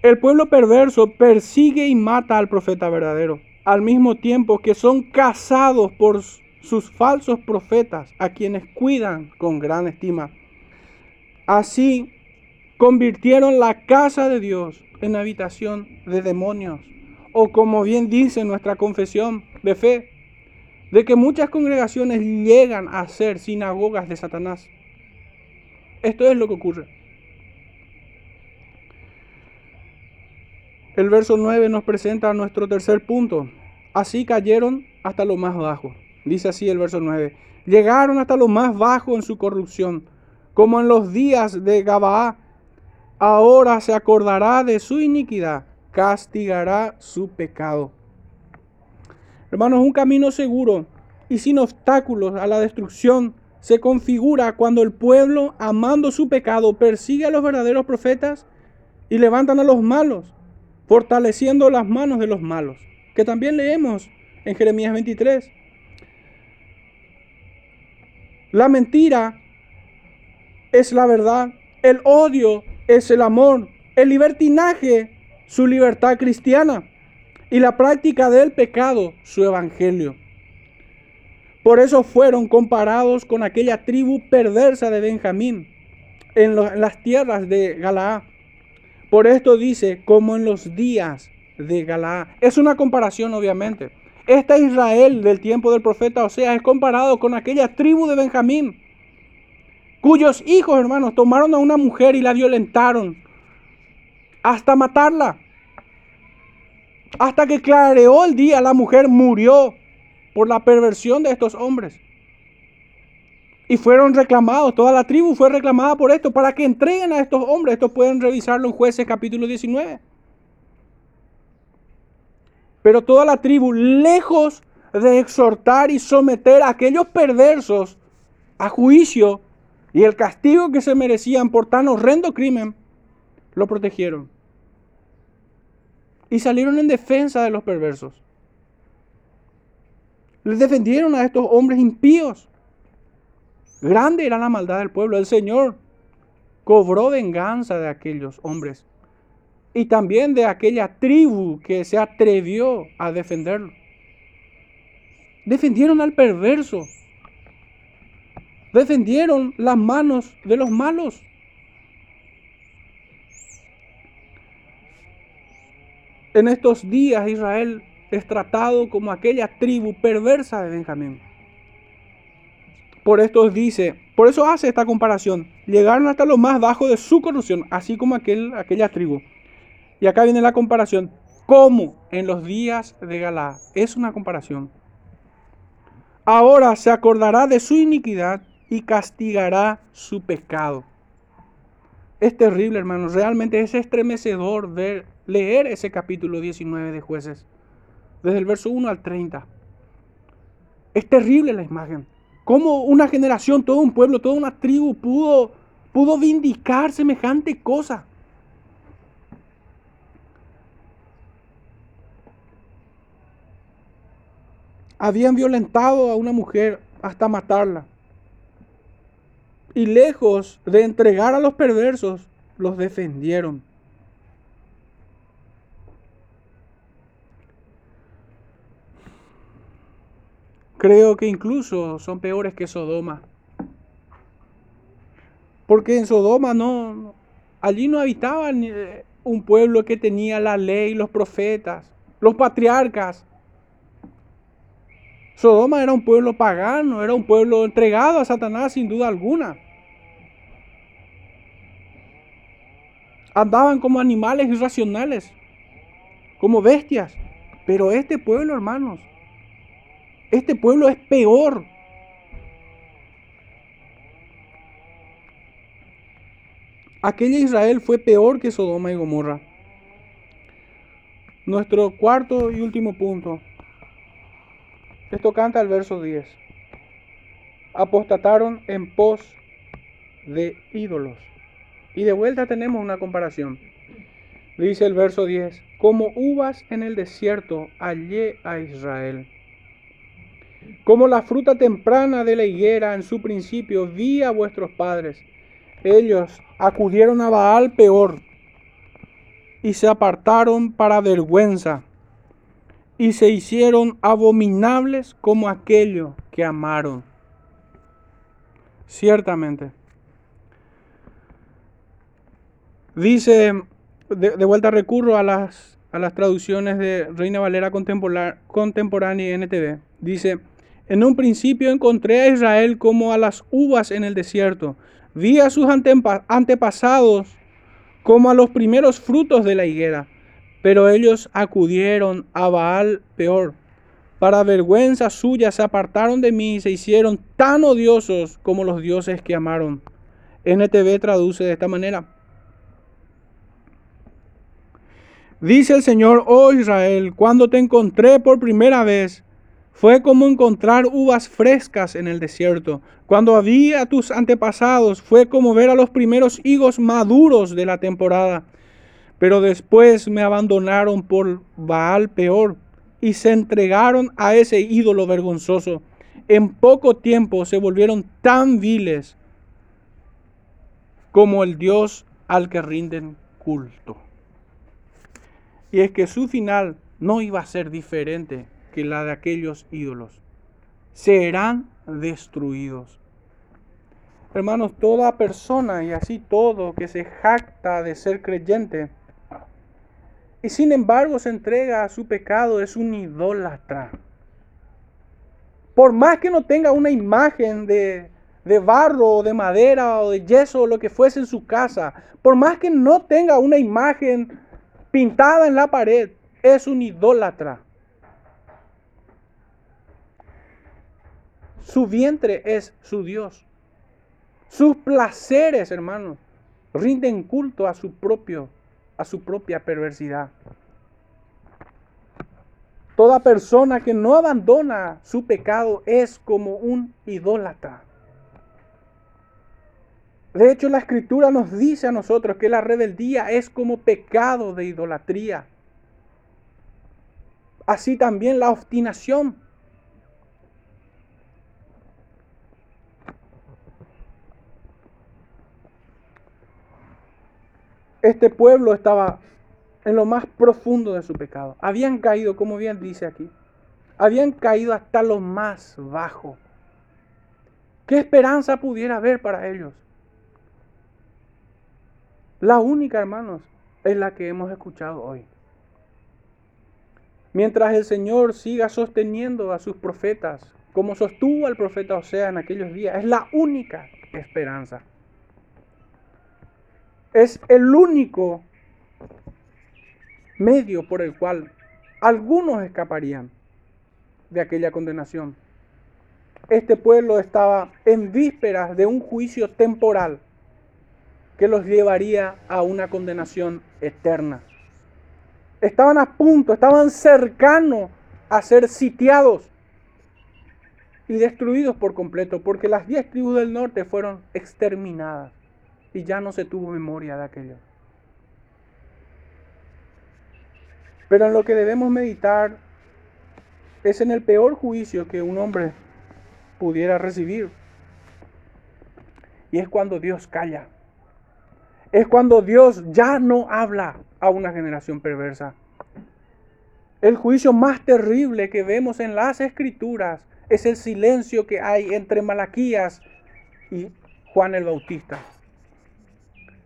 El pueblo perverso persigue y mata al profeta verdadero al mismo tiempo que son cazados por sus falsos profetas, a quienes cuidan con gran estima. Así convirtieron la casa de Dios en habitación de demonios, o como bien dice nuestra confesión de fe, de que muchas congregaciones llegan a ser sinagogas de Satanás. Esto es lo que ocurre. El verso 9 nos presenta nuestro tercer punto. Así cayeron hasta lo más bajo. Dice así el verso 9. Llegaron hasta lo más bajo en su corrupción, como en los días de Gabaá. Ahora se acordará de su iniquidad, castigará su pecado. Hermanos, un camino seguro y sin obstáculos a la destrucción se configura cuando el pueblo, amando su pecado, persigue a los verdaderos profetas y levantan a los malos fortaleciendo las manos de los malos, que también leemos en Jeremías 23. La mentira es la verdad, el odio es el amor, el libertinaje su libertad cristiana y la práctica del pecado su evangelio. Por eso fueron comparados con aquella tribu perversa de Benjamín en, las tierras de Galaad. Por esto dice, como en los días de Galaad. Es una comparación, obviamente. Este Israel del tiempo del profeta Oseas es comparado con aquella tribu de Benjamín, cuyos hijos, hermanos, tomaron a una mujer y la violentaron hasta matarla. Hasta que clareó el día, la mujer murió por la perversión de estos hombres. Y fueron reclamados, toda la tribu fue reclamada por esto, para que entreguen a estos hombres. Esto pueden revisarlo en jueces capítulo 19. Pero toda la tribu, lejos de exhortar y someter a aquellos perversos a juicio y el castigo que se merecían por tan horrendo crimen, lo protegieron. Y salieron en defensa de los perversos. Les defendieron a estos hombres impíos. Grande era la maldad del pueblo. El Señor cobró venganza de aquellos hombres y también de aquella tribu que se atrevió a defenderlo. Defendieron al perverso. Defendieron las manos de los malos. En estos días Israel es tratado como aquella tribu perversa de Benjamín. Por esto dice, por eso hace esta comparación. Llegaron hasta lo más bajo de su corrupción, así como aquel, aquella tribu. Y acá viene la comparación. Como en los días de Galá. Es una comparación. Ahora se acordará de su iniquidad y castigará su pecado. Es terrible, hermanos. Realmente es estremecedor ver, leer ese capítulo 19 de jueces. Desde el verso 1 al 30. Es terrible la imagen. Cómo una generación, todo un pueblo, toda una tribu pudo, pudo vindicar semejante cosa. Habían violentado a una mujer hasta matarla. Y lejos de entregar a los perversos, los defendieron. Creo que incluso son peores que Sodoma. Porque en Sodoma no, allí no habitaba eh, un pueblo que tenía la ley, los profetas, los patriarcas. Sodoma era un pueblo pagano, era un pueblo entregado a Satanás sin duda alguna. Andaban como animales irracionales, como bestias. Pero este pueblo, hermanos, este pueblo es peor. Aquella Israel fue peor que Sodoma y Gomorra. Nuestro cuarto y último punto. Esto canta el verso 10. Apostataron en pos de ídolos. Y de vuelta tenemos una comparación. Dice el verso 10, como uvas en el desierto hallé a Israel. Como la fruta temprana de la higuera en su principio vi a vuestros padres. Ellos acudieron a Baal peor y se apartaron para vergüenza y se hicieron abominables como aquello que amaron. Ciertamente. Dice, de, vuelta recurro a las, a las traducciones de Reina Valera contemporánea y NTV. Dice, en un principio encontré a Israel como a las uvas en el desierto. Vi a sus antepasados como a los primeros frutos de la higuera. Pero ellos acudieron a Baal peor. Para vergüenza suya se apartaron de mí y se hicieron tan odiosos como los dioses que amaron. NTV traduce de esta manera. Dice el Señor, oh Israel, cuando te encontré por primera vez, fue como encontrar uvas frescas en el desierto. Cuando había a tus antepasados, fue como ver a los primeros higos maduros de la temporada. Pero después me abandonaron por Baal peor y se entregaron a ese ídolo vergonzoso. En poco tiempo se volvieron tan viles como el Dios al que rinden culto. Y es que su final no iba a ser diferente que la de aquellos ídolos. Serán destruidos. Hermanos, toda persona y así todo que se jacta de ser creyente y sin embargo se entrega a su pecado es un idólatra. Por más que no tenga una imagen de, de barro o de madera o de yeso o lo que fuese en su casa, por más que no tenga una imagen pintada en la pared, es un idólatra. Su vientre es su Dios. Sus placeres, hermanos, rinden culto a su propio a su propia perversidad. Toda persona que no abandona su pecado es como un idólatra. De hecho, la escritura nos dice a nosotros que la rebeldía es como pecado de idolatría. Así también la obstinación. Este pueblo estaba en lo más profundo de su pecado. Habían caído, como bien dice aquí, habían caído hasta lo más bajo. ¿Qué esperanza pudiera haber para ellos? La única, hermanos, es la que hemos escuchado hoy. Mientras el Señor siga sosteniendo a sus profetas, como sostuvo al profeta Osea en aquellos días, es la única esperanza. Es el único medio por el cual algunos escaparían de aquella condenación. Este pueblo estaba en vísperas de un juicio temporal que los llevaría a una condenación eterna. Estaban a punto, estaban cercanos a ser sitiados y destruidos por completo, porque las diez tribus del norte fueron exterminadas y ya no se tuvo memoria de aquello. Pero en lo que debemos meditar es en el peor juicio que un hombre pudiera recibir. Y es cuando Dios calla. Es cuando Dios ya no habla a una generación perversa. El juicio más terrible que vemos en las escrituras es el silencio que hay entre Malaquías y Juan el Bautista.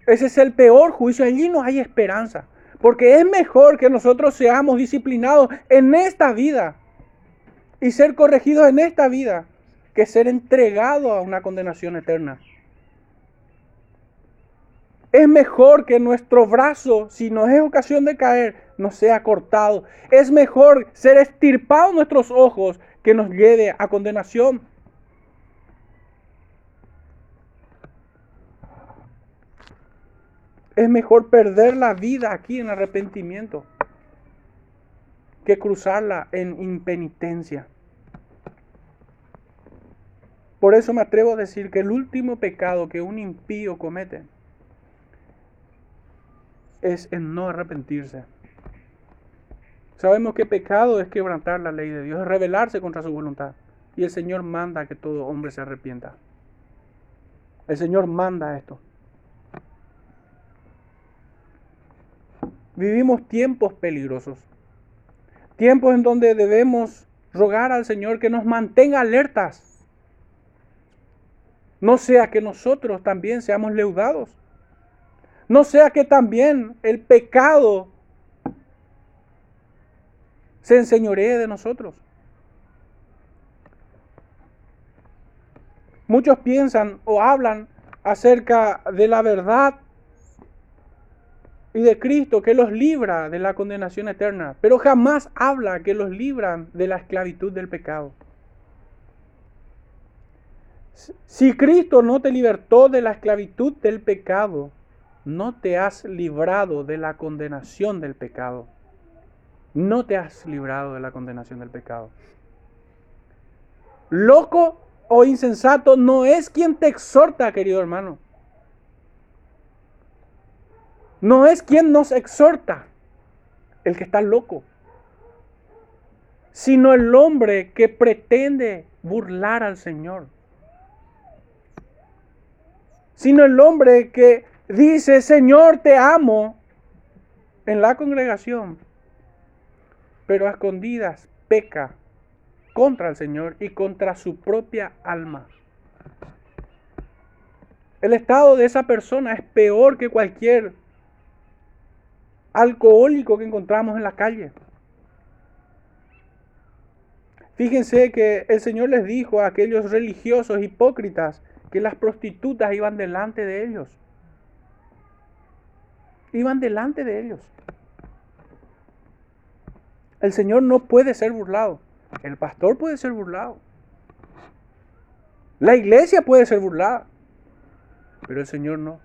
Ese es el peor juicio. Allí no hay esperanza. Porque es mejor que nosotros seamos disciplinados en esta vida y ser corregidos en esta vida que ser entregados a una condenación eterna. Es mejor que nuestro brazo, si nos es ocasión de caer, no sea cortado. Es mejor ser estirpados nuestros ojos que nos lleve a condenación. Es mejor perder la vida aquí en arrepentimiento que cruzarla en impenitencia. Por eso me atrevo a decir que el último pecado que un impío comete es en no arrepentirse. Sabemos que pecado es quebrantar la ley de Dios, es rebelarse contra su voluntad. Y el Señor manda que todo hombre se arrepienta. El Señor manda esto. Vivimos tiempos peligrosos. Tiempos en donde debemos rogar al Señor que nos mantenga alertas. No sea que nosotros también seamos leudados. No sea que también el pecado se enseñoree de nosotros. Muchos piensan o hablan acerca de la verdad y de Cristo que los libra de la condenación eterna, pero jamás habla que los libran de la esclavitud del pecado. Si Cristo no te libertó de la esclavitud del pecado, no te has librado de la condenación del pecado. No te has librado de la condenación del pecado. Loco o insensato no es quien te exhorta, querido hermano no es quien nos exhorta, el que está loco, sino el hombre que pretende burlar al Señor. Sino el hombre que dice, Señor, te amo en la congregación, pero a escondidas peca contra el Señor y contra su propia alma. El estado de esa persona es peor que cualquier alcohólico que encontramos en la calle. Fíjense que el Señor les dijo a aquellos religiosos hipócritas que las prostitutas iban delante de ellos. Iban delante de ellos. El Señor no puede ser burlado. El pastor puede ser burlado. La iglesia puede ser burlada. Pero el Señor no.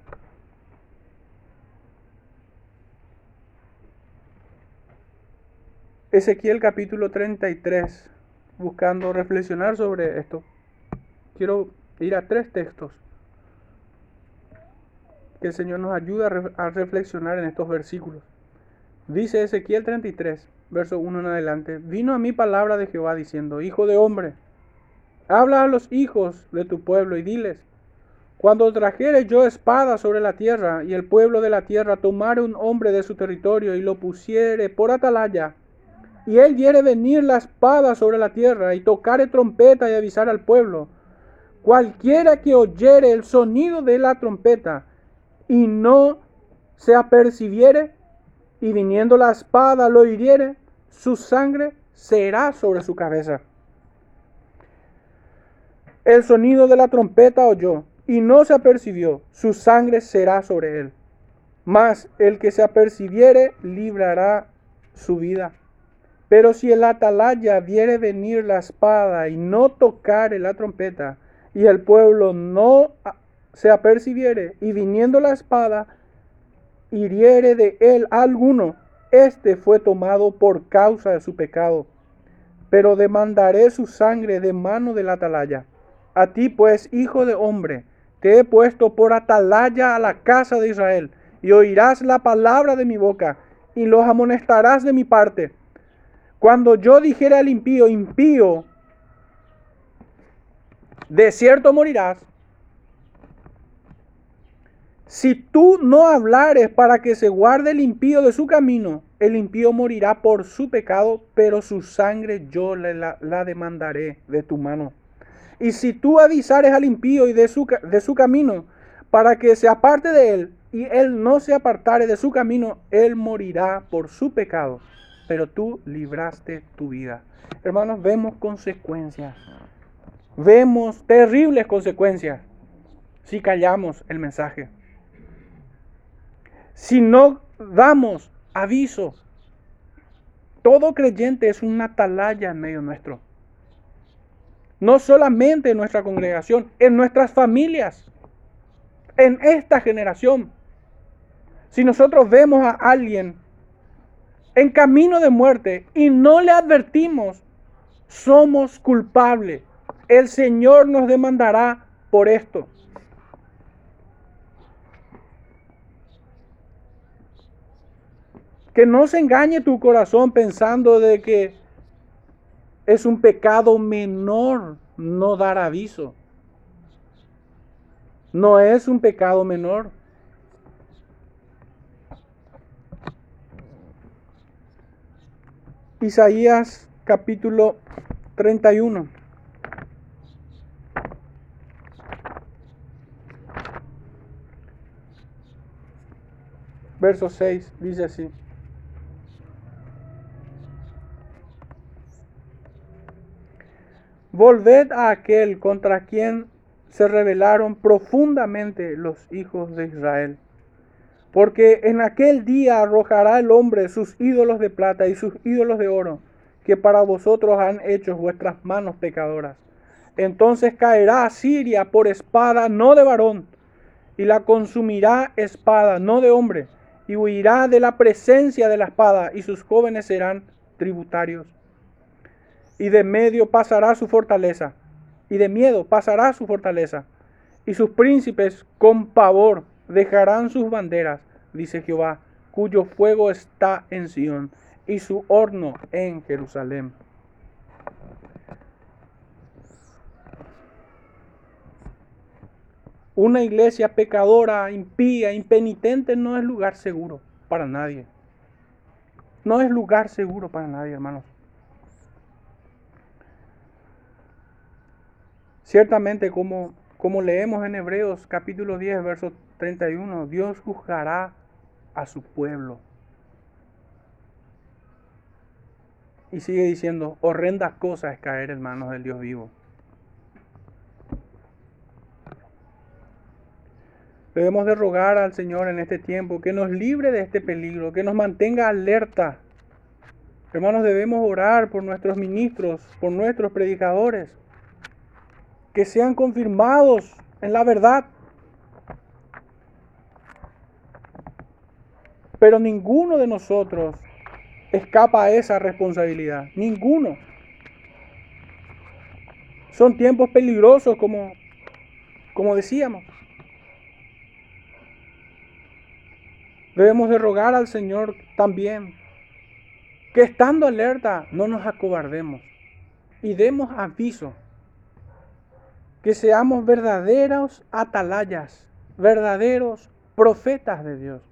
Ezequiel capítulo 33, buscando reflexionar sobre esto. Quiero ir a tres textos que el Señor nos ayuda a reflexionar en estos versículos. Dice Ezequiel 33, verso 1 en adelante, vino a mí palabra de Jehová diciendo, Hijo de hombre, habla a los hijos de tu pueblo y diles, cuando trajere yo espada sobre la tierra y el pueblo de la tierra tomare un hombre de su territorio y lo pusiere por atalaya, y él diere venir la espada sobre la tierra y tocare trompeta y avisar al pueblo, cualquiera que oyere el sonido de la trompeta y no se apercibiere, y viniendo la espada lo hiriere, su sangre será sobre su cabeza. El sonido de la trompeta oyó, y no se apercibió, su sangre será sobre él. Mas el que se apercibiere librará su vida. Pero si el atalaya viere venir la espada y no tocare la trompeta, y el pueblo no se apercibiere, y viniendo la espada, hiriere de él alguno, este fue tomado por causa de su pecado. Pero demandaré su sangre de mano del atalaya. A ti pues, hijo de hombre, te he puesto por atalaya a la casa de Israel, y oirás la palabra de mi boca, y los amonestarás de mi parte. Cuando yo dijere al impío, impío, de cierto morirás, si tú no hablares para que se guarde el impío de su camino, el impío morirá por su pecado, pero su sangre yo la, la demandaré de tu mano. Y si tú avisares al impío y de su, de su camino, para que se aparte de él, y él no se apartare de su camino, él morirá por su pecado, pero tú libraste tu vida. Hermanos, vemos consecuencias. Vemos terribles consecuencias si callamos el mensaje si no damos aviso. Todo creyente es una atalaya en medio nuestro. No solamente en nuestra congregación, en nuestras familias, en esta generación. Si nosotros vemos a alguien en camino de muerte y no le advertimos, somos culpables. El Señor nos demandará por esto. Que no se engañe tu corazón pensando de que es un pecado menor no dar aviso. No es un pecado menor. Isaías capítulo 31. Verso 6 dice así. Volved a aquel contra quien se rebelaron profundamente los hijos de Israel. Porque en aquel día arrojará el hombre sus ídolos de plata y sus ídolos de oro, que para vosotros han hecho vuestras manos pecadoras. Entonces caerá Siria por espada no de varón, y la consumirá espada no de hombre, y huirá de la presencia de la espada, y sus jóvenes serán tributarios y de medio pasará su fortaleza, y de miedo pasará su fortaleza, y sus príncipes con pavor dejarán sus banderas, dice Jehová, cuyo fuego está en Sión, y su horno en Jerusalén. Una iglesia pecadora, impía, impenitente no es lugar seguro para nadie. No es lugar seguro para nadie, hermanos. Ciertamente, como, como leemos en Hebreos capítulo 10, verso 31, Dios juzgará a su pueblo. Y sigue diciendo, horrenda cosa es caer en manos del Dios vivo. Debemos de rogar al Señor en este tiempo que nos libre de este peligro, que nos mantenga alerta. Hermanos, debemos orar por nuestros ministros, por nuestros predicadores que sean confirmados en la verdad. Pero ninguno de nosotros escapa a esa responsabilidad. Ninguno. Son tiempos peligrosos, como, como decíamos. Debemos de rogar al Señor también que estando alerta no nos acobardemos y demos aviso, que seamos verdaderos atalayas, verdaderos profetas de Dios.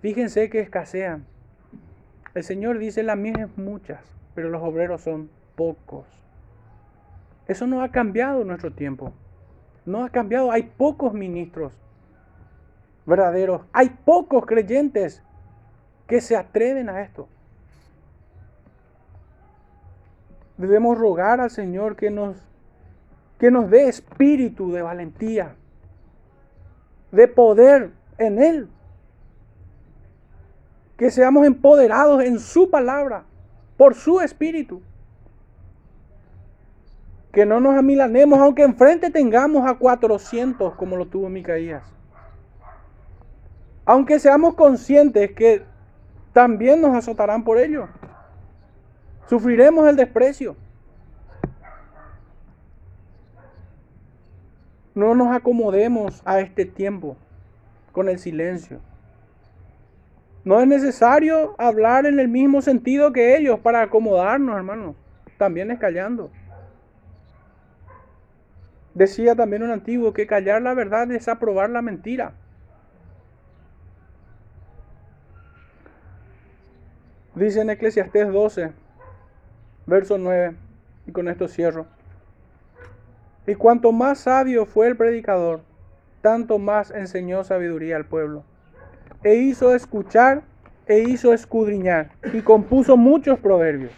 Fíjense que escasean. El Señor dice, las mies muchas, pero los obreros son pocos. Eso no ha cambiado en nuestro tiempo. No ha cambiado. Hay pocos ministros verdaderos. Hay pocos creyentes que se atreven a esto. Debemos rogar al Señor que nos, que nos dé espíritu de valentía, de poder en Él. Que seamos empoderados en su palabra, por su espíritu. Que no nos amilanemos, aunque enfrente tengamos a 400 como lo tuvo Micaías. Aunque seamos conscientes que también nos azotarán por ello. Sufriremos el desprecio. No nos acomodemos a este tiempo con el silencio. No es necesario hablar en el mismo sentido que ellos para acomodarnos, hermanos. También es callando. Decía también un antiguo que callar la verdad es aprobar la mentira. Dice en Eclesiastés 12, verso 9, y con esto cierro. Y cuanto más sabio fue el predicador, tanto más enseñó sabiduría al pueblo. E hizo escuchar e hizo escudriñar, y compuso muchos proverbios.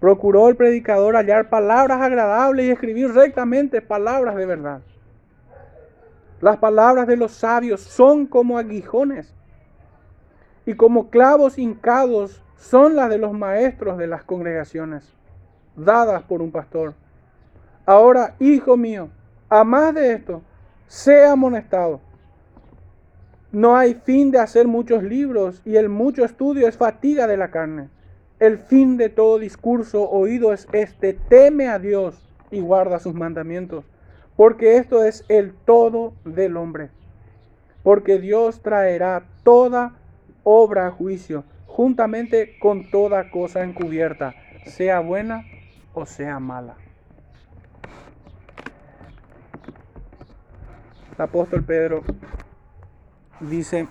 Procuró el predicador hallar palabras agradables y escribir rectamente palabras de verdad. Las palabras de los sabios son como aguijones y como clavos hincados son las de los maestros de las congregaciones, dadas por un pastor. Ahora, hijo mío, a más de esto, sea amonestado. No hay fin de hacer muchos libros y el mucho estudio es fatiga de la carne. El fin de todo discurso oído es este, teme a Dios y guarda sus mandamientos, porque esto es el todo del hombre. Porque Dios traerá toda obra a juicio, juntamente con toda cosa encubierta, sea buena o sea mala. El apóstol Pedro dice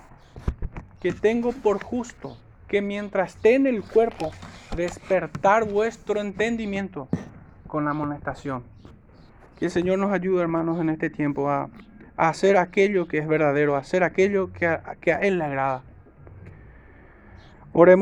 que tengo por justo que mientras esté en el cuerpo, despertar vuestro entendimiento con la amonestación. Que el Señor nos ayude, hermanos, en este tiempo a, hacer aquello que es verdadero, a hacer aquello que a, que a Él le agrada. Oremos.